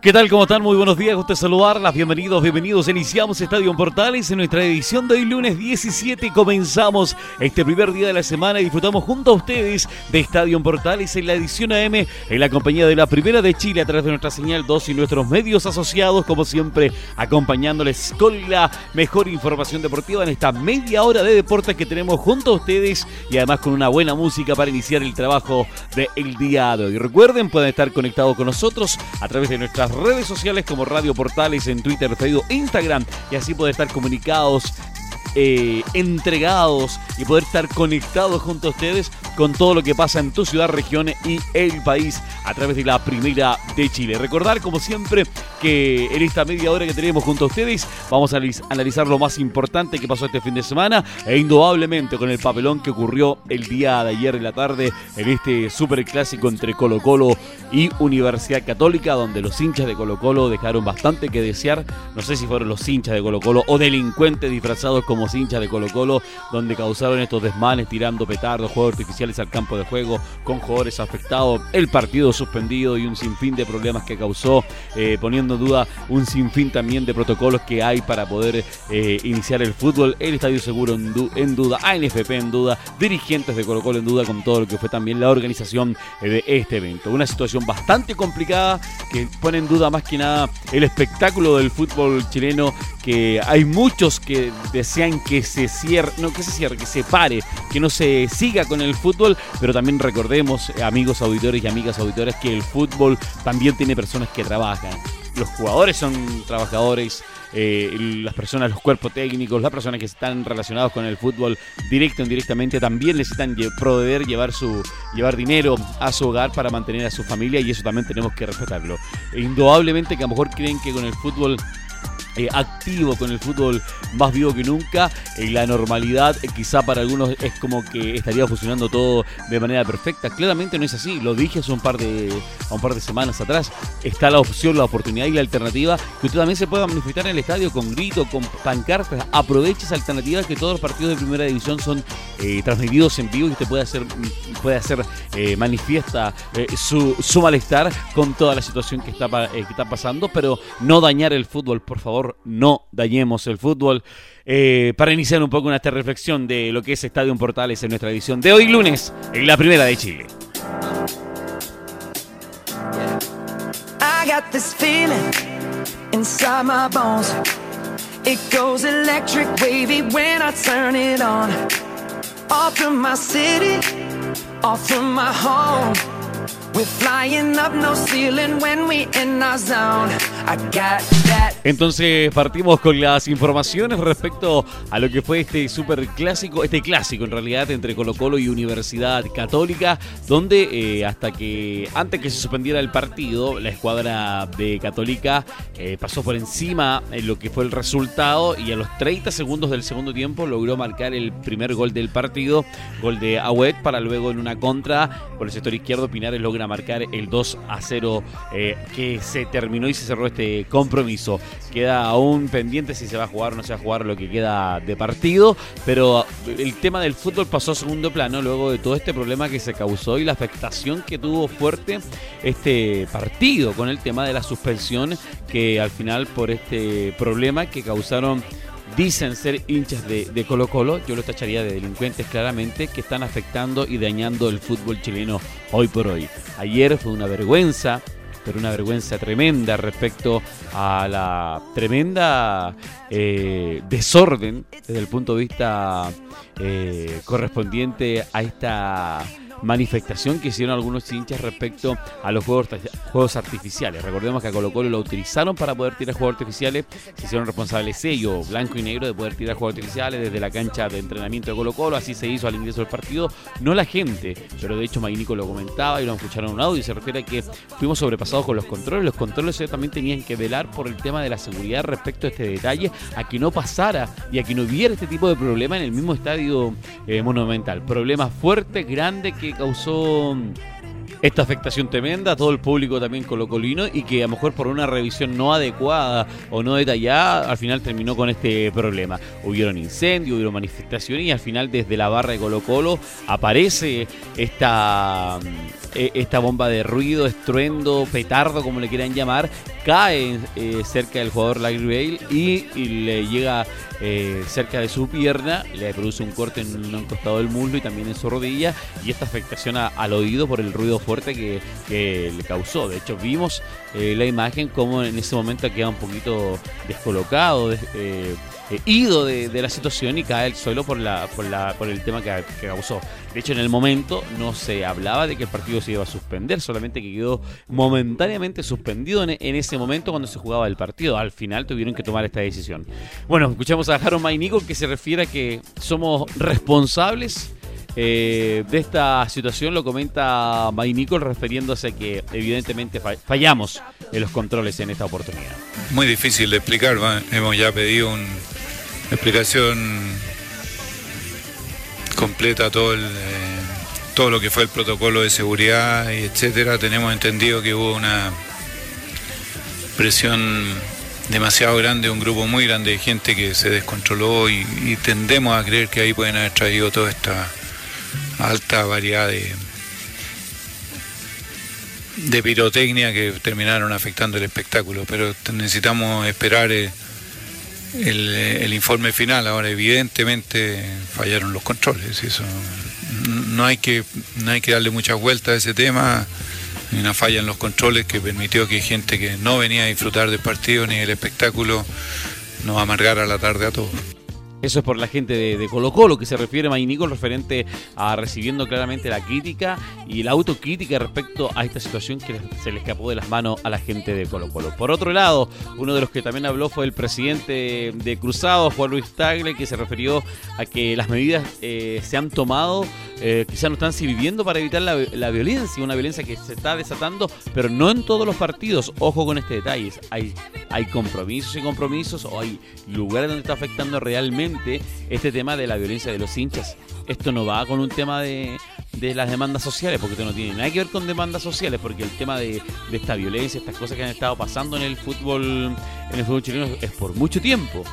¿Qué tal? ¿Cómo están? Muy buenos días. Gusto saludarlas. Bienvenidos, bienvenidos. Iniciamos Estadio Portales en nuestra edición de hoy lunes 17. Comenzamos este primer día de la semana y disfrutamos junto a ustedes de Estadio Portales en la edición AM en la compañía de la Primera de Chile a través de nuestra señal 2 y nuestros medios asociados, como siempre, acompañándoles con la mejor información deportiva en esta media hora de deportes que tenemos junto a ustedes y además con una buena música para iniciar el trabajo del día de hoy. Recuerden, pueden estar conectados con nosotros a través de nuestras redes sociales como Radio Portales en Twitter, Facebook, Instagram y así poder estar comunicados eh, entregados y poder estar conectados junto a ustedes con todo lo que pasa en tu ciudad, región y el país a través de la Primera de Chile. Recordar, como siempre, que en esta media hora que tenemos junto a ustedes vamos a analizar lo más importante que pasó este fin de semana e indudablemente con el papelón que ocurrió el día de ayer en la tarde en este super clásico entre Colo Colo y Universidad Católica, donde los hinchas de Colo Colo dejaron bastante que desear. No sé si fueron los hinchas de Colo Colo o delincuentes disfrazados como hinchas de Colo Colo, donde causaron estos desmanes tirando petardos, juegos artificiales al campo de juego, con jugadores afectados, el partido suspendido y un sinfín de problemas que causó, eh, poniendo en duda un sinfín también de protocolos que hay para poder eh, iniciar el fútbol, el Estadio Seguro en, duda, ANFP en duda, dirigentes de Colo Colo en duda con todo lo que fue también la organización eh, de este evento. Una situación bastante complicada que pone en duda más que nada el espectáculo del fútbol chileno, que hay muchos que desean que se cierre, no que se cierre, que se pare, que no se siga con el fútbol, pero también recordemos, eh, amigos auditores y amigas auditoras, que el fútbol también tiene personas que trabajan. Los jugadores son trabajadores, eh, las personas, los cuerpos técnicos, las personas que están relacionados con el fútbol directo o indirectamente también necesitan proveer, llevar su llevar dinero a su hogar para mantener a su familia y eso también tenemos que respetarlo. E indudablemente que a lo mejor creen que con el fútbol eh, activo con el fútbol más vivo que nunca. En la normalidad, eh, quizá para algunos es como que estaría funcionando todo de manera perfecta. Claramente no es así. Lo dije hace un par de, un par de semanas atrás. Está la opción, la oportunidad y la alternativa que usted también se pueda manifestar en el estadio con grito, con pancartas. Aproveche esa alternativa que todos los partidos de primera división son eh, transmitidos en vivo y usted puede hacer, puede hacer manifiesta su, su malestar con toda la situación que está, que está pasando, pero no dañar el fútbol, por favor no dañemos el fútbol. Eh, para iniciar un poco una esta reflexión de lo que es Estadio Portales en nuestra edición de hoy lunes, en la primera de Chile. I got this feeling inside my bones. It goes electric wavy when I turn it on. Off from my city, off from my home. Entonces partimos con las informaciones respecto a lo que fue este super clásico, este clásico en realidad entre Colo Colo y Universidad Católica, donde eh, hasta que antes que se suspendiera el partido, la escuadra de Católica eh, pasó por encima en lo que fue el resultado y a los 30 segundos del segundo tiempo logró marcar el primer gol del partido, gol de Agüet, para luego en una contra por el sector izquierdo Pinares logra marcar el 2 a 0 eh, que se terminó y se cerró este compromiso. Queda aún pendiente si se va a jugar o no se va a jugar lo que queda de partido, pero el tema del fútbol pasó a segundo plano luego de todo este problema que se causó y la afectación que tuvo fuerte este partido con el tema de la suspensión que al final por este problema que causaron dicen ser hinchas de, de, Colo Colo, yo lo tacharía de delincuentes claramente, que están afectando y dañando el fútbol chileno hoy por hoy. Ayer fue una vergüenza pero una vergüenza tremenda respecto a la tremenda eh, desorden desde el punto de vista eh, correspondiente a esta manifestación que hicieron algunos hinchas respecto a los juegos, juegos artificiales. Recordemos que a Colo Colo lo utilizaron para poder tirar juegos artificiales, se hicieron responsables sello blanco y negro de poder tirar juegos artificiales desde la cancha de entrenamiento de Colo Colo, así se hizo al ingreso del partido, no la gente, pero de hecho Magnico lo comentaba y lo escucharon en un audio y se refiere a que fuimos sobrepasados con los controles, los controles también tenían que velar por el tema de la seguridad respecto a este detalle, a que no pasara y a que no hubiera este tipo de problema en el mismo estadio eh, monumental. Problema fuerte, grande que causó esta afectación tremenda, todo el público también colocolino y que a lo mejor por una revisión no adecuada o no detallada, al final terminó con este problema. Hubieron incendios, hubieron manifestaciones y al final desde la barra de Colo Colo aparece esta, eh, esta bomba de ruido, estruendo, petardo, como le quieran llamar, cae eh, cerca del jugador Larry y, le llega eh, cerca de su pierna, le produce un corte en un costado del muslo y también en su rodilla y esta afectación al oído por el ruido fuerte que, le causó. De hecho, vimos la imagen como en ese momento queda un poquito descolocado, ido de, la situación y cae al suelo por, la, por, la, por el tema que, causó. De hecho, en el momento no se hablaba de que el partido se iba a suspender, solamente que quedó momentáneamente suspendido en, ese momento cuando se jugaba el partido. Al final tuvieron que tomar esta decisión. Bueno, escuchamos a Harold Maynico que se refiere a que somos responsables. Eh, de esta situación lo comenta Maynico refiriéndose a que evidentemente fallamos en los controles en esta oportunidad. Muy difícil de explicar, hemos ya pedido un, explicación completa todo el, eh, todo lo que fue el protocolo de seguridad y etcétera. Tenemos entendido que hubo una presión demasiado grande, un grupo muy grande de gente que se descontroló y, tendemos a creer que ahí pueden haber traído toda esta alta variedad de, de pirotecnia que terminaron afectando el espectáculo, pero necesitamos esperar eh, el, informe final. Ahora, evidentemente, fallaron los controles. Eso no hay que, no hay que darle mucha vuelta a ese tema. Una falla en los controles que permitió que gente que no venía a disfrutar del partido ni del espectáculo nos amargara la tarde a todos. Eso es por la gente de, Colo Colo, que se refiere Maynico referente a recibiendo claramente la crítica y la autocrítica respecto a esta situación que se le escapó de las manos a la gente de Colo Colo. Por otro lado, uno de los que también habló fue el presidente de Cruzado, Juan Luis Tagle, que se refirió a que las medidas eh, se han tomado eh, quizás no están viviendo para evitar la, violencia, una violencia que se está desatando, pero no en todos los partidos. Ojo con este detalle. Hay compromisos y compromisos, o hay lugares donde está afectando realmente este tema de la violencia de los hinchas. Esto no va con un tema de, las demandas sociales, porque esto no tiene nada que ver con demandas sociales, porque el tema de, de, esta violencia, estas cosas que han estado pasando en el fútbol, en el fútbol chileno es por mucho tiempo.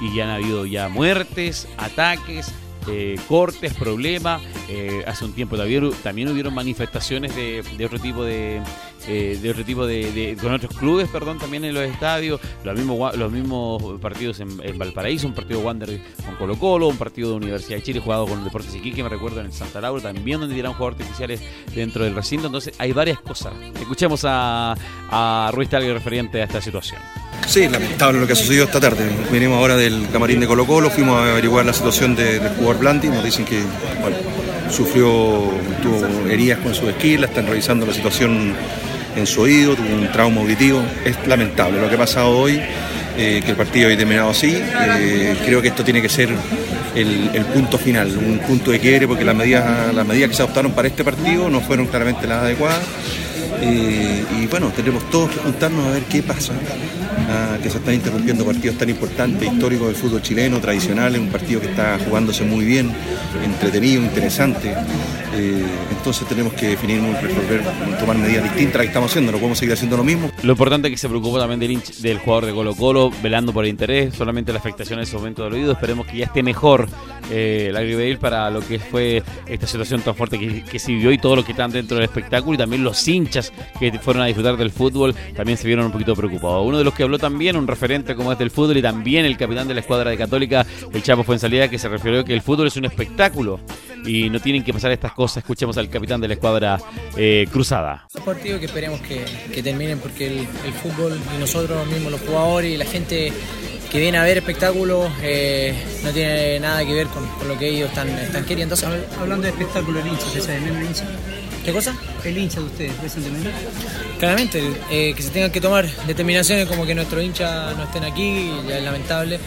Y ya han habido ya muertes, ataques, eh, cortes, problemas. Eh, hace un tiempo también, también hubieron manifestaciones de, otro tipo de, eh, de otro tipo de, con otros clubes, perdón, también en los estadios, los mismos los mismos partidos en, Valparaíso, un partido Wander con Colo Colo, un partido de Universidad de Chile jugado con Deportes Iquique, me recuerdo en el Santa Laura, también donde dieron juegos artificiales dentro del recinto, entonces hay varias cosas. Escuchemos a, a Ruiz Talgue referente a esta situación. Sí, lamentable lo que ha sucedido esta tarde. Venimos ahora del camarín de Colo Colo, fuimos a averiguar la situación del jugador Blandi, nos dicen que sufrió, tuvo heridas con su esquila, están revisando la situación en su oído, tuvo un trauma auditivo. Es lamentable lo que ha pasado hoy, eh, que el partido haya terminado así. Eh, creo que esto tiene que ser el, punto final, un punto de quiebre, porque las medidas, las medidas que se adoptaron para este partido no fueron claramente las adecuadas. Eh, y bueno, tenemos todos que juntarnos a ver qué pasa que se están interrumpiendo partidos tan importantes, históricos del fútbol chileno, tradicionales, un partido que está jugándose muy bien, entretenido, interesante. Eh, entonces tenemos que definir, resolver, tomar medidas distintas que estamos haciendo, no podemos seguir haciendo lo mismo. Lo importante es que se preocupó también del, del jugador de Colo Colo, velando por el interés, solamente la afectación en ese momento del oído, esperemos que ya esté mejor eh, la Gribeil para lo que fue esta situación tan fuerte que, se vivió y todo lo que están dentro del espectáculo y también los hinchas que fueron a disfrutar del fútbol también se vieron un poquito preocupados. Uno de los que habló también, un referente como es del fútbol y también el capitán de la escuadra de Católica, el Chapo fue en salida, que se refirió que el fútbol es un espectáculo y no tienen que pasar estas cosas. Escuchemos al capitán de la escuadra eh, cruzada. Un partido que esperemos que, terminen porque el, fútbol y nosotros mismos, los jugadores y la gente viene a ver espectáculos, eh, no tiene nada que ver con, lo que ellos están, están queriendo hacer. Hablando de espectáculo, el hincha, ¿se sabe el hincha? ¿Qué cosa? El hincha de ustedes, recientemente. Claramente, eh, que se tengan que tomar determinaciones como que nuestros hinchas no estén aquí, ya es lamentable.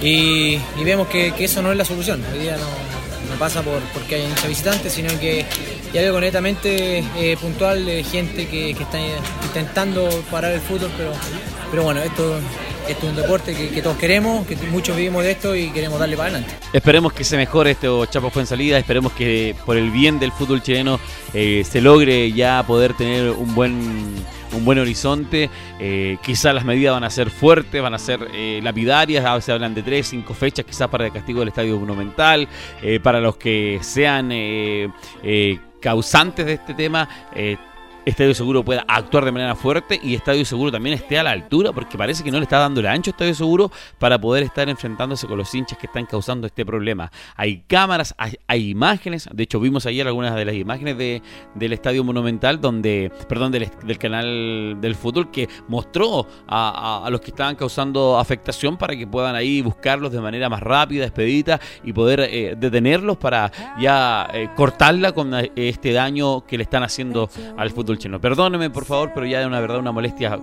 Y, vemos que, eso no es la solución. Hoy día no, pasa por porque hay hinchas visitantes, sino que ya veo netamente eh, puntual de gente que, que, está intentando parar el fútbol, pero, pero bueno, esto esto es un deporte que, todos queremos, que muchos vivimos de esto y queremos darle para adelante. Esperemos que se mejore esto Chapo fue salida, esperemos que por el bien del fútbol chileno eh, se logre ya poder tener un buen un buen horizonte. Eh, quizás las medidas van a ser fuertes, van a ser eh, lapidarias. A veces hablan de tres, cinco fechas, quizás para el castigo del estadio monumental. para los que sean causantes de este tema, Estadio Seguro pueda actuar de manera fuerte y Estadio Seguro también esté a la altura, porque parece que no le está dando el ancho Estadio Seguro para poder estar enfrentándose con los hinchas que están causando este problema. Hay cámaras, hay, imágenes, de hecho vimos ayer algunas de las imágenes de, del Estadio Monumental, donde, perdón, del, canal del fútbol, que mostró a, los que estaban causando afectación para que puedan ahí buscarlos de manera más rápida, expedita y poder eh, detenerlos para ya eh, cortarla con eh, este daño que le están haciendo al fútbol Perdóneme, por favor, pero ya de una verdad una molestia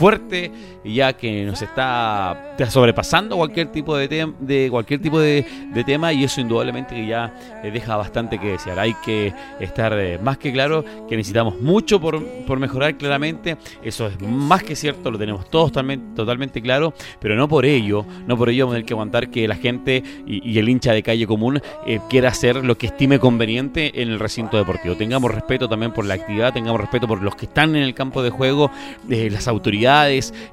fuerte ya que nos está sobrepasando cualquier tipo de, de cualquier tipo de, tema y eso indudablemente ya eh, deja bastante que desear. Hay que estar eh, más que claro que necesitamos mucho por, mejorar claramente, eso es más que cierto, lo tenemos todos totalmente, totalmente claro, pero no por ello, no por ello tener que aguantar que la gente y, el hincha de calle común eh, quiera hacer lo que estime conveniente en el recinto deportivo. Tengamos respeto también por la actividad, tengamos respeto por los que están en el campo de juego, las autoridades,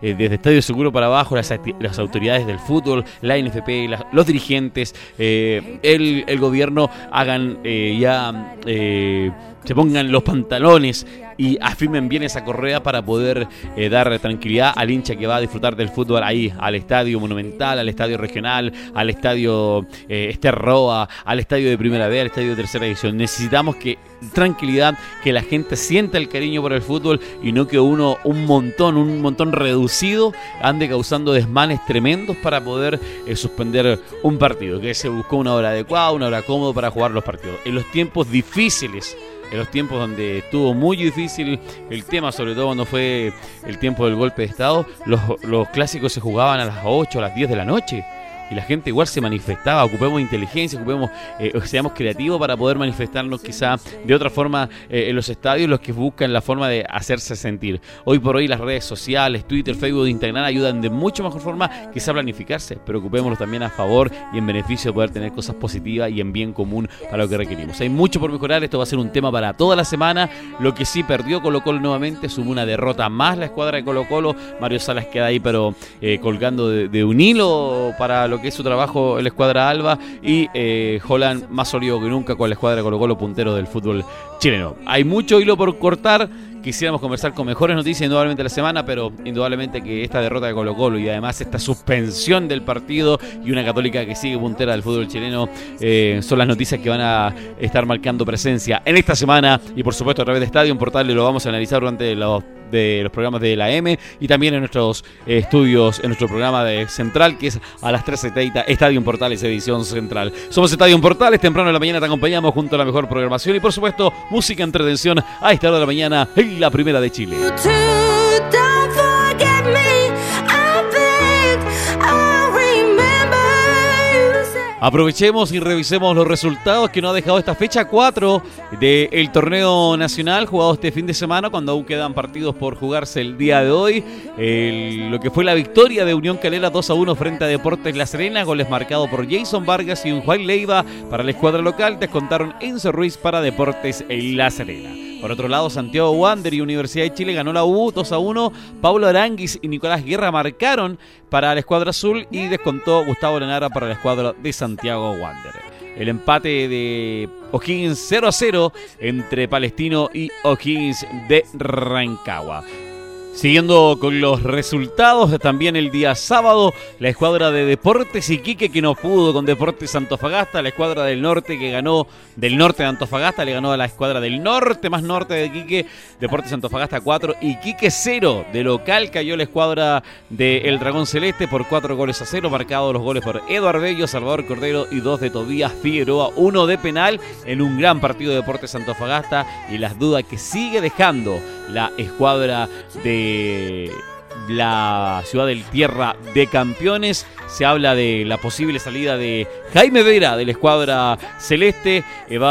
desde Estadio Seguro para abajo, las, autoridades del fútbol, la NFP, los dirigentes, eh, el, el, gobierno hagan eh, ya, eh, se pongan los pantalones y afirmen bien esa correa para poder eh, dar tranquilidad al hincha que va a disfrutar del fútbol ahí, al estadio monumental, al estadio regional, al estadio eh, Esterroa, al estadio de primera B, al estadio de tercera edición. Necesitamos que tranquilidad, que la gente sienta el cariño por el fútbol y no que uno, un montón, un montón reducido, ande causando desmanes tremendos para poder eh, suspender un partido, que se buscó una hora adecuada, una hora cómoda para jugar los partidos. En los tiempos difíciles en los tiempos donde estuvo muy difícil el tema, sobre todo cuando fue el tiempo del golpe de Estado, los, los clásicos se jugaban a las 8, a las 10 de la noche y la gente igual se manifestaba, ocupemos inteligencia, ocupemos, eh, seamos creativos para poder manifestarnos quizá de otra forma eh, en los estadios, los que buscan la forma de hacerse sentir. Hoy por hoy las redes sociales, Twitter, Facebook, Instagram ayudan de mucho mejor forma quizá planificarse, pero ocupémonos también a favor y en beneficio de poder tener cosas positivas y en bien común para lo que requerimos. Hay mucho por mejorar, esto va a ser un tema para toda la semana, lo que sí perdió Colo Colo nuevamente, sumó una derrota más la escuadra de Colo Colo, Mario Salas queda ahí pero eh, colgando de, de un hilo para lo que es su trabajo en la escuadra Alba y eh, Holland más sólido que nunca con la escuadra Colo Colo puntero del fútbol chileno. Hay mucho hilo por cortar. Quisiéramos conversar con mejores noticias indudablemente la semana, pero indudablemente que esta derrota de Colo Colo y además esta suspensión del partido y una católica que sigue puntera del fútbol chileno eh, son las noticias que van a estar marcando presencia en esta semana y por supuesto a través de Estadio Portal lo vamos a analizar durante los de los programas de la M y también en nuestros eh, estudios, en nuestro programa de Central, que es a las 13.30, Estadio Portales, edición central. Somos Estadio Portales, temprano en la mañana te acompañamos junto a la mejor programación y por supuesto música entretención a esta hora de la mañana en la primera de Chile. Aprovechemos y revisemos los resultados que nos ha dejado esta fecha 4 del torneo nacional jugado este fin de semana cuando aún quedan partidos por jugarse el día de hoy. lo que fue la victoria de Unión Calera 2 a 1 frente a Deportes La Serena, goles marcados por Jason Vargas y un Juan Leiva para la escuadra local, descontaron Enzo Ruiz para Deportes La Serena. Por otro lado, Santiago Wander y Universidad de Chile ganó la U 2 a 1. Pablo Aranguis y Nicolás Guerra marcaron para la escuadra azul y descontó Gustavo Lenara para la escuadra de Santiago Wander. El empate de O'Higgins 0 a 0 entre Palestino y O'Higgins de Rancagua. Siguiendo con los resultados, también el día sábado, la escuadra de Deportes Iquique que no pudo con Deportes Antofagasta, la escuadra del norte que ganó del norte de Antofagasta, le ganó a la escuadra del norte más norte de Iquique, Deportes Antofagasta 4, Iquique 0, de local cayó la escuadra del Dragón Celeste por 4 goles a 0, marcados los goles por Eduardo Bello, Salvador Cordero y dos de Tobías Figueroa, uno de penal en un gran partido de Deportes Antofagasta y las dudas que sigue dejando la escuadra de E. la ciudad del Tierra de Campeones. Se habla de la posible salida de Jaime Vera de la escuadra celeste.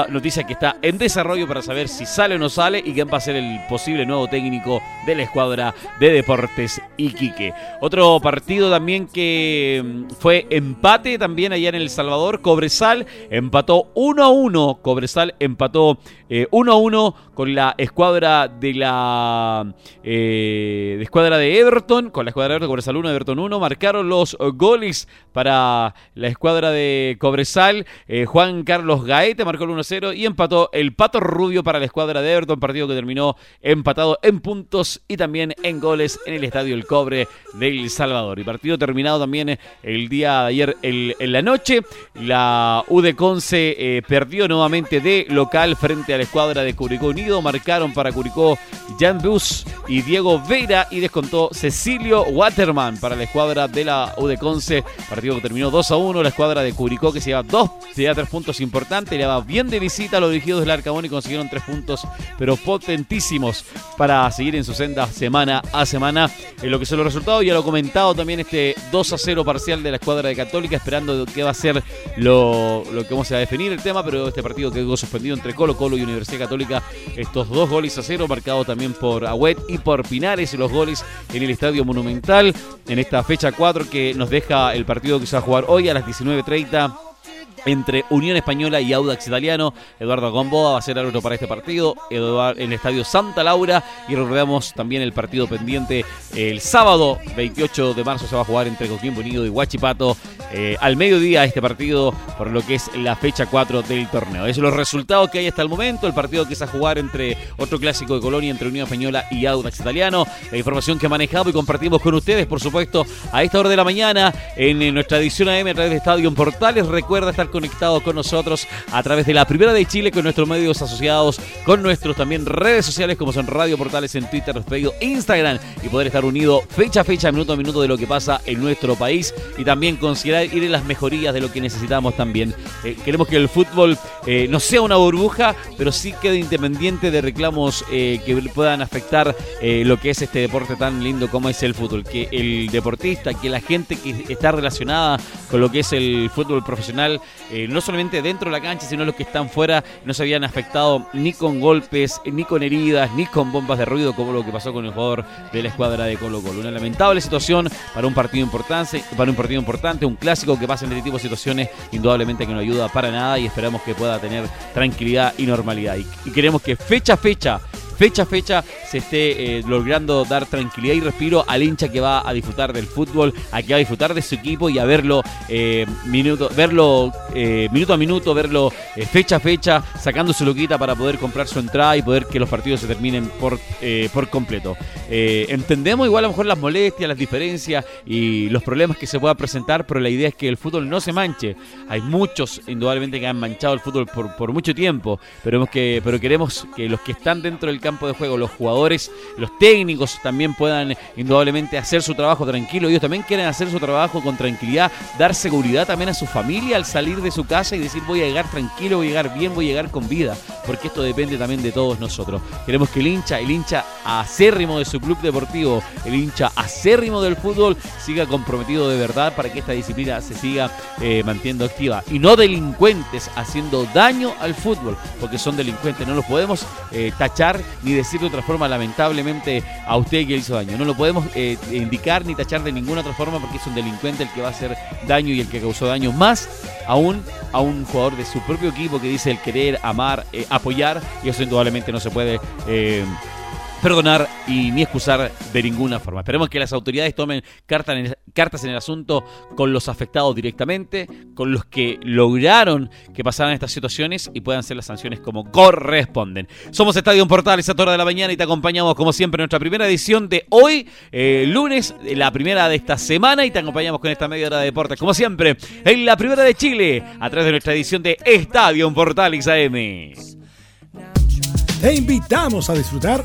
noticia que está en desarrollo para saber si sale o no sale y quién va a ser el posible nuevo técnico de la escuadra de Deportes Iquique. Otro partido también que mm, fue empate también allá en El Salvador. Cobresal empató 1 a 1. Cobresal empató 1 eh, a 1 con la escuadra de la eh, escuadra de Everton. Con la escuadra de Cobresal 1, Everton 1. Marcaron los goles para la escuadra de Cobresal. Eh, Juan Carlos Gaete marcó el 1-0 y empató el Pato Rubio para la escuadra de Everton, partido que terminó empatado en puntos y también en goles en el Estadio El Cobre de El Salvador. Y partido terminado también el día de ayer en la noche. La U de Conce eh, perdió nuevamente de local frente a la escuadra de Curicó Unido. Marcaron para Curicó Jan Bus y Diego Vera y descontó Cecilio Waterman para la escuadra de la U de Conce. Partido que terminó 2 a 1. La escuadra de Curicó que se lleva dos, se lleva tres puntos importantes. Le va bien de visita a los dirigidos del Arcabón y consiguieron tres puntos, pero potentísimos para seguir en su senda semana a semana. En lo que son los resultados, ya lo he comentado también este 2 a 0 parcial de la escuadra de Católica, esperando que va a ser lo, que vamos a definir el tema, pero este partido quedó suspendido entre Colo Colo y Universidad Católica. Estos dos goles a cero, marcado también por Agüet y por Pinares, los goles en el Estadio Monumental. En esta fecha 4 que nos deja el partido que se va a jugar hoy a las 19.30 entre Unión Española y Audax Italiano. Eduardo Gomboa va a ser árbitro para este partido en el Estadio Santa Laura. Y recordamos también el partido pendiente el sábado 28 de marzo se va a jugar entre Coquimbo Unido y Huachipato eh, al mediodía este partido por lo que es la fecha 4 del torneo. Esos son los resultados que hay hasta el momento. El partido que se va a jugar entre otro clásico de Colonia entre Unión Española y Audax Italiano. La información que manejado y compartimos con ustedes, por supuesto, a esta hora de la mañana en nuestra edición AM a través de Estadio Portales. Recuerda estar conectado con nosotros a través de la Primera de Chile, con nuestros medios asociados, con nuestros también redes sociales como son Radio Portales en Twitter, Facebook, Instagram y poder estar unido fecha a fecha, minuto a minuto de lo que pasa en nuestro país y también considerar ir en las mejorías de lo que necesitamos también. Eh, queremos que el fútbol eh, no sea una burbuja, pero sí quede independiente de reclamos eh, que puedan afectar lo que es este deporte tan lindo como es el fútbol. Que el deportista, que la gente que está relacionada con lo que es el fútbol profesional eh, no solamente dentro de la cancha, sino los que están fuera, no se habían afectado ni con golpes, ni con heridas, ni con bombas de ruido, como lo que pasó con el jugador de la escuadra de Colo Colo. Una lamentable situación para un partido importante, para un partido importante, un clásico que pasa en este tipo de situaciones, indudablemente que no ayuda para nada y esperamos que pueda tener tranquilidad y normalidad. y queremos que fecha a fecha fecha a fecha se esté eh, logrando dar tranquilidad y respiro al hincha que va a disfrutar del fútbol, a que va a disfrutar de su equipo y a verlo eh, minuto, verlo eh, minuto a minuto, verlo fecha a fecha, sacando su loquita para poder comprar su entrada y poder que los partidos se terminen por, por completo. entendemos igual a lo mejor las molestias, las diferencias y los problemas que se puedan presentar, pero la idea es que el fútbol no se manche. Hay muchos, indudablemente, que han manchado el fútbol por, mucho tiempo, pero, pero queremos que los que están dentro del campo de juego, los jugadores, los técnicos también puedan indudablemente hacer su trabajo tranquilo. Ellos también quieren hacer su trabajo con tranquilidad, dar seguridad también a su familia al salir de su casa y decir voy a llegar tranquilo, voy a llegar bien, voy a llegar con vida, porque esto depende también de todos nosotros. Queremos que el hincha, el hincha acérrimo de su club deportivo, el hincha acérrimo del fútbol siga comprometido de verdad para que esta disciplina se siga eh, manteniendo activa y no delincuentes haciendo daño al fútbol, porque son delincuentes, no los podemos eh, tachar ni decir de otra forma, lamentablemente, a usted que hizo daño. No lo podemos eh, indicar ni tachar de ninguna otra forma porque es un delincuente el que va a hacer daño y el que causó daño. Más aún a un jugador de su propio equipo que dice el querer, amar, eh, apoyar, y eso indudablemente no se puede. Eh, perdonar y ni excusar de ninguna forma. Esperemos que las autoridades tomen cartas en el asunto con los afectados directamente, con los que lograron que pasaran estas situaciones y puedan ser las sanciones como corresponden. Somos Estadio Portales a toda de la mañana y te acompañamos como siempre en nuestra primera edición de hoy, eh, lunes, la primera de esta semana y te acompañamos con esta media hora de deportes como siempre en la primera de Chile a través de nuestra edición de Estadio Portales AM. Te invitamos a disfrutar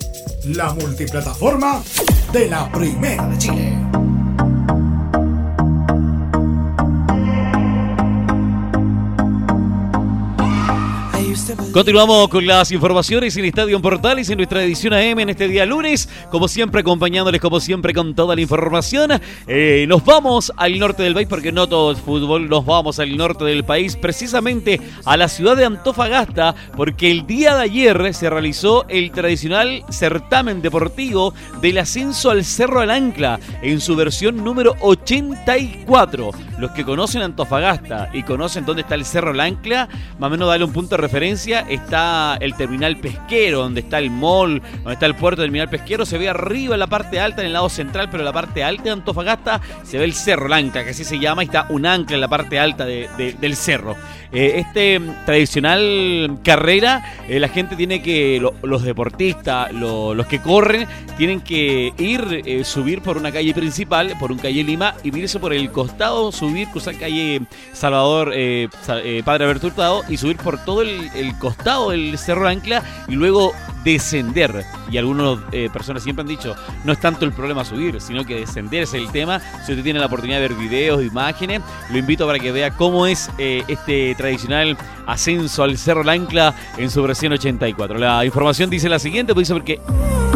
la multiplataforma de la Primera de Chile. Continuamos con las informaciones en Estadio Portales en nuestra edición AM en este día lunes. Como siempre, acompañándoles como siempre con toda la información. Eh, nos vamos al norte del país porque no todo es fútbol. Nos vamos al norte del país, precisamente a la ciudad de Antofagasta, porque el día de ayer se realizó el tradicional certamen deportivo del ascenso al Cerro al Ancla en su versión número 84. Los que conocen Antofagasta y conocen dónde está el Cerro al Ancla, más o menos darle un punto de referencia está el terminal pesquero, donde está el mall, donde está el puerto terminal pesquero. Se ve arriba en la parte alta, en el lado central, pero en la parte alta de Antofagasta se ve el Cerro Lanca, que así se llama, y está un ancla en la parte alta del cerro. Eh, este tradicional carrera, eh, la gente tiene que, los deportistas, los que corren, tienen que ir, eh, subir por una calle principal, por un calle Lima, y irse por el costado, subir, cruzar calle Salvador, Padre Alberto y subir por todo el costado del Cerro Ancla y luego descender. Y algunas eh, personas siempre han dicho, no es tanto el problema subir, sino que descender es el tema. Si usted tiene la oportunidad de ver videos, imágenes, lo invito para que vea cómo es eh, este tradicional ascenso al Cerro Ancla en su versión 84. La información dice la siguiente, pues dice porque...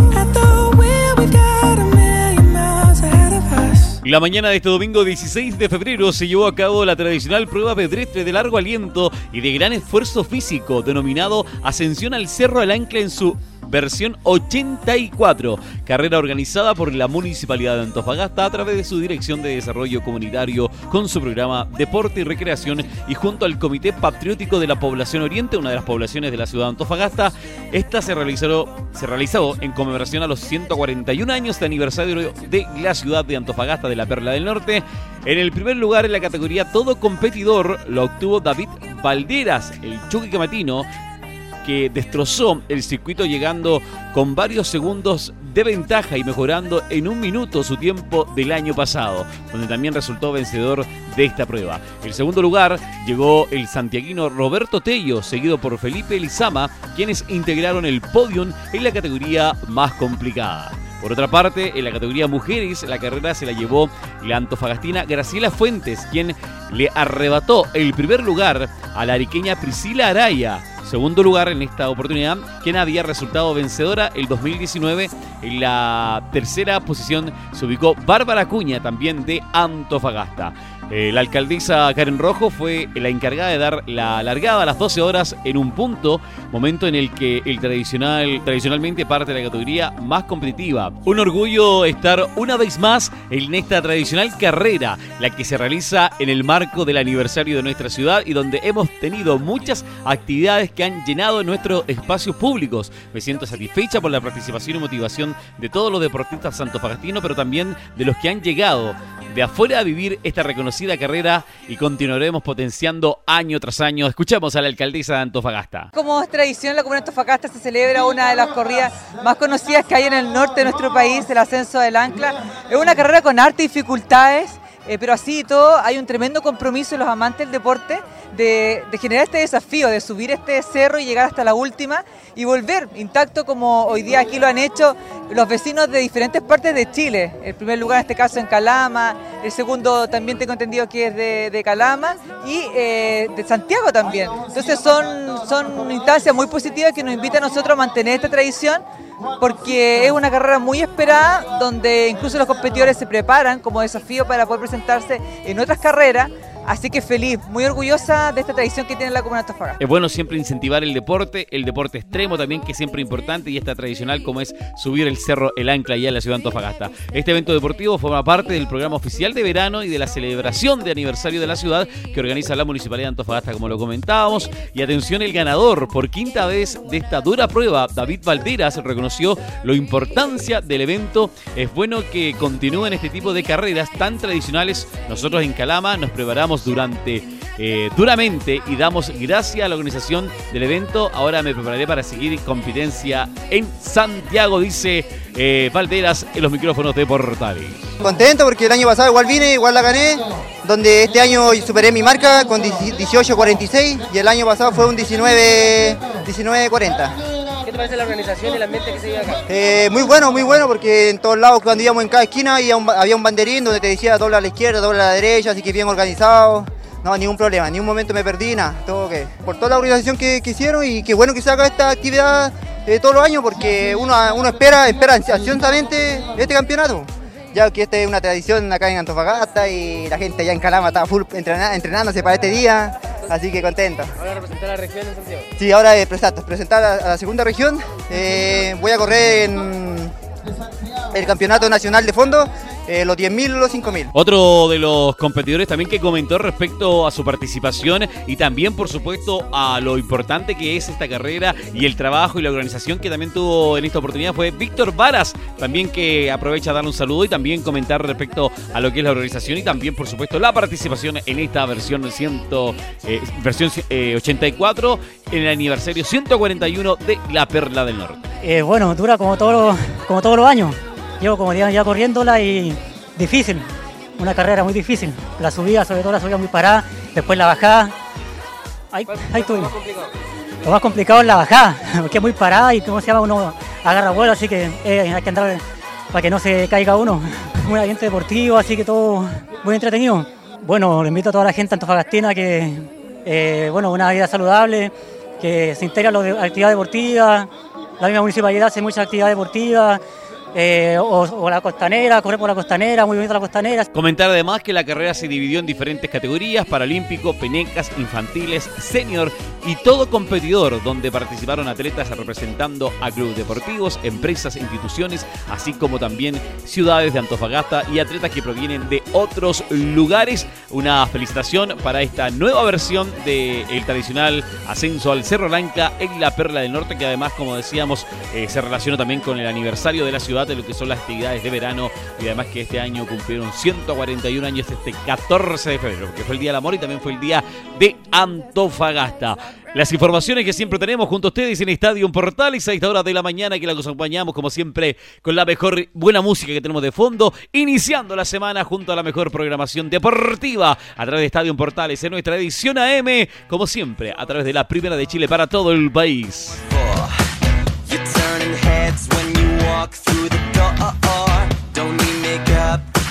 La mañana de este domingo 16 de febrero se llevó a cabo la tradicional prueba pedestre de largo aliento y de gran esfuerzo físico denominado Ascensión al Cerro del Ancla en su versión 84, carrera organizada por la Municipalidad de Antofagasta a través de su Dirección de Desarrollo Comunitario con su programa Deporte y Recreación y junto al Comité Patriótico de la Población Oriente, una de las poblaciones de la ciudad de Antofagasta. Esta se realizó, se realizó en conmemoración a los 141 años de aniversario de la ciudad de Antofagasta de la Perla del Norte. En el primer lugar en la categoría Todo Competidor lo obtuvo David Valderas, el Chucky Camatino, que destrozó el circuito llegando con varios segundos de ventaja y mejorando en un minuto su tiempo del año pasado, donde también resultó vencedor de esta prueba. El segundo lugar llegó el santiaguino Roberto Tello, seguido por Felipe Lizama, quienes integraron el podium en la categoría más complicada. Por otra parte, en la categoría mujeres, la carrera se la llevó la antofagastina Graciela Fuentes, quien le arrebató el primer lugar a la ariqueña Priscila Araya segundo lugar en esta oportunidad, quien había resultado vencedora el 2019. En la tercera posición se ubicó Bárbara Cuña, también de Antofagasta. Eh, la alcaldesa Karen Rojo fue la encargada de dar la largada a las 12 horas en un punto, momento en el que el tradicional, tradicionalmente parte de la categoría más competitiva. Un orgullo estar una vez más en esta tradicional carrera, la que se realiza en el marco del aniversario de nuestra ciudad y donde hemos tenido muchas actividades que han llenado nuestros espacios públicos. Me siento satisfecha por la participación y motivación de todos los deportistas santofagastinos, pero también de los que han llegado de afuera a vivir esta reconocida carrera y continuaremos potenciando año tras año. Escuchamos a la alcaldesa de Antofagasta. Como es tradición, la comunidad de Antofagasta se celebra una de las corridas más conocidas que hay en el norte de nuestro país, el ascenso del Ancla. Es una carrera con arte dificultades, eh, pero así y todo hay un tremendo compromiso en los amantes del deporte de, generar este desafío, de subir este cerro y llegar hasta la última y volver intacto como hoy día aquí lo han hecho los vecinos de diferentes partes de Chile. El primer lugar en este caso en Calama, el segundo también tengo entendido que es de, Calama y eh, de Santiago también. Entonces son, son instancias muy positivas que nos invitan a nosotros a mantener esta tradición porque es una carrera muy esperada, donde incluso los competidores se preparan como desafío para poder presentarse en otras carreras. Así que feliz, muy orgullosa de esta tradición que tiene la Comuna de Antofagasta. Es bueno siempre incentivar el deporte, el deporte extremo también, que es siempre importante y esta tradicional como es subir el cerro El Ancla allá en la ciudad de Antofagasta. Este evento deportivo forma parte del programa oficial de verano y de la celebración de aniversario de la ciudad que organiza la Municipalidad de Antofagasta, como lo comentábamos. Y atención, el ganador por quinta vez de esta dura prueba, David Valderas, reconoció la importancia del evento. Es bueno que continúen este tipo de carreras tan tradicionales. Nosotros en Calama nos preparamos durante eh, duramente y damos gracias a la organización del evento. Ahora me prepararé para seguir competencia en Santiago, dice eh, en los micrófonos de Portales. Contento porque el año pasado igual vine, igual la gané, donde este año superé mi marca con 18.46 y el año pasado fue un 19, 19.40. ¿Qué te parece la organización y el ambiente que se vive acá? Eh, muy bueno, muy bueno, porque en todos lados, cuando íbamos en cada esquina, había un, banderín donde te decía dobla a la izquierda, dobla a la derecha, así que bien organizado. No, ningún problema, ni un momento me perdí, nada, todo ok. Por toda la organización que, que hicieron y qué bueno que se haga esta actividad eh, todos los años, porque uno, espera, espera ansiosamente este campeonato. Ya que esta es una tradición acá en Antofagasta y la gente allá en Calama está full entrenándose para este día, así que contento. Ahora representar la región en Santiago. Sí, ahora exacto, presentar a, a la segunda región. Eh, voy a correr en el campeonato nacional de fondo, eh, los 10.000 los 5.000. Otro de los competidores también que comentó respecto a su participación y también, por supuesto, a lo importante que es esta carrera y el trabajo y la organización que también tuvo en esta oportunidad fue Víctor Varas, también que aprovecha a darle un saludo y también comentar respecto a lo que es la organización y también, por supuesto, la participación en esta versión 100, eh, versión eh, 84 en el aniversario 141 de La Perla del Norte. Eh, bueno, dura como, todos los- como todos los años. Llevo como 10 años ya corriéndola y difícil. Una carrera muy difícil. La subida, sobre todo la subida muy parada, después la bajada. Ahí, ahí estuvimos. Lo más complicado es la bajada, porque es muy parada y como se llama uno agarra vuelo, así que eh, hay que andar para que no se caiga uno. Un ambiente deportivo, así que todo muy entretenido. Bueno, le invito a toda la gente antofagastina que, eh, bueno, una vida saludable, que se integra a la actividad deportiva. La misma municipalidad hace muchas actividades deportivas, eh, o, la costanera, correr por la costanera, muy bonita la costanera. Comentar además que la carrera se dividió en diferentes categorías, paralímpico, penecas, infantiles, senior y todo competidor, donde participaron atletas representando a clubes deportivos, empresas, instituciones, así como también ciudades de Antofagasta y atletas que provienen de otros lugares. Una felicitación para esta nueva versión del tradicional ascenso al Cerro Blanca en la Perla del Norte, que además, como decíamos, eh, se relaciona también con el aniversario de la ciudad de lo que son las actividades de verano y además que este año cumplieron 141 años este 14 de febrero, que fue el Día del Amor y también fue el Día de Antofagasta. Las informaciones que siempre tenemos junto a ustedes en Estadio Portales a esta hora de la mañana que la acompañamos como siempre con la mejor buena música que tenemos de fondo, iniciando la semana junto a la mejor programación deportiva a través de Estadio Portales en nuestra edición AM, como siempre, a través de la primera de Chile para todo el país. walk through the door. Don't need makeup.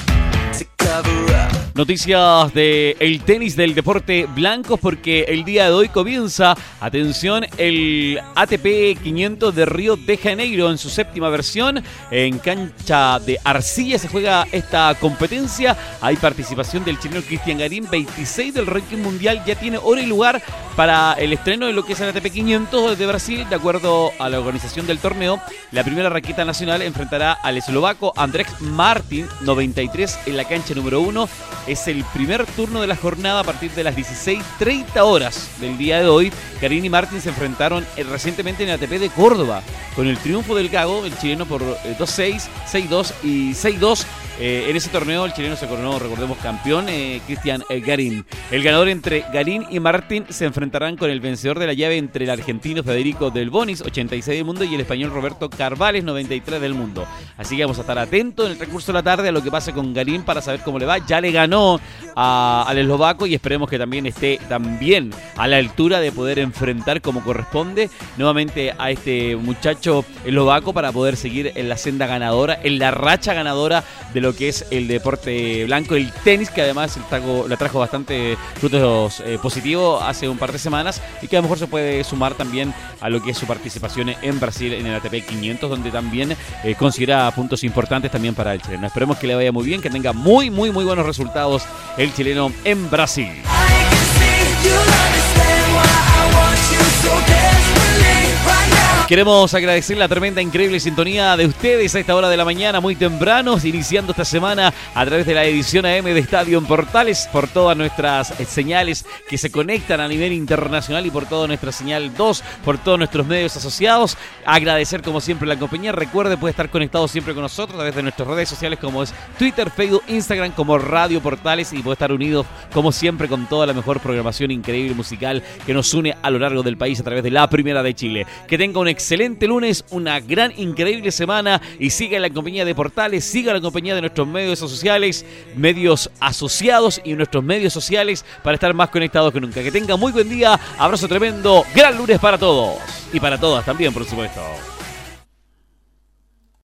Noticias de el tenis del deporte blancos porque el día de hoy comienza, atención, el ATP 500 de Río de Janeiro en su séptima versión. En cancha de arcilla se juega esta competencia. Hay participación del chileno Cristian Garín, 26 del ranking mundial. Ya tiene hora y lugar para el estreno de lo que es el ATP 500 de Brasil. De acuerdo a la organización del torneo, la primera raqueta nacional enfrentará al eslovaco Andrés Martin, 93 en la cancha número 1 es el primer turno de la jornada a partir de las 16.30 horas del día de hoy. Karin y Martín se enfrentaron eh, recientemente en el ATP de Córdoba. Con el triunfo del Gago, el chileno por eh, 2-6, 6-2 y 6-2. Eh, en ese torneo el chileno se coronó, recordemos, campeón eh, Cristian eh, Garín. El ganador entre Garín y Martín se enfrentarán con el vencedor de la llave entre el argentino Federico Del Bonis, 86 del mundo, y el español Roberto Carvales, 93 del mundo. Así que vamos a estar atentos en el transcurso de la tarde a lo que pase con Garín para saber cómo le va. Ya le ganó al eslovaco y esperemos que también esté también a la altura de poder enfrentar como corresponde nuevamente a este muchacho eslovaco para poder seguir en la senda ganadora, en la racha ganadora de lo que es el deporte blanco, el tenis, que además le trajo, le trajo bastante frutos eh, positivos hace un par de semanas y que a lo mejor se puede sumar también a lo que es su participación en Brasil en el ATP 500, donde también eh, considera puntos importantes también para el chileno. Esperemos que le vaya muy bien, que tenga muy, muy, muy buenos resultados el chileno en Brasil. Queremos agradecer la tremenda, increíble sintonía de ustedes a esta hora de la mañana, muy temprano, iniciando esta semana a través de la edición AM de Estadio en Portales, por todas nuestras eh, señales que se conectan a nivel internacional y por toda nuestra señal 2, por todos nuestros medios asociados. Agradecer como siempre la compañía. Recuerde, puede estar conectado siempre con nosotros a través de nuestras redes sociales como es Twitter, Facebook, Instagram, como Radio Portales y puede estar unido como siempre con toda la mejor programación increíble musical que nos une a lo largo del país a través de la Primera de Chile. Que tenga un excelente lunes, una gran, increíble semana y siga la compañía de Portales, siga la compañía de nuestros medios sociales, medios asociados y nuestros medios sociales para estar más conectados que nunca. Que tenga muy buen día, abrazo tremendo, gran lunes para todos y para todas también, por supuesto.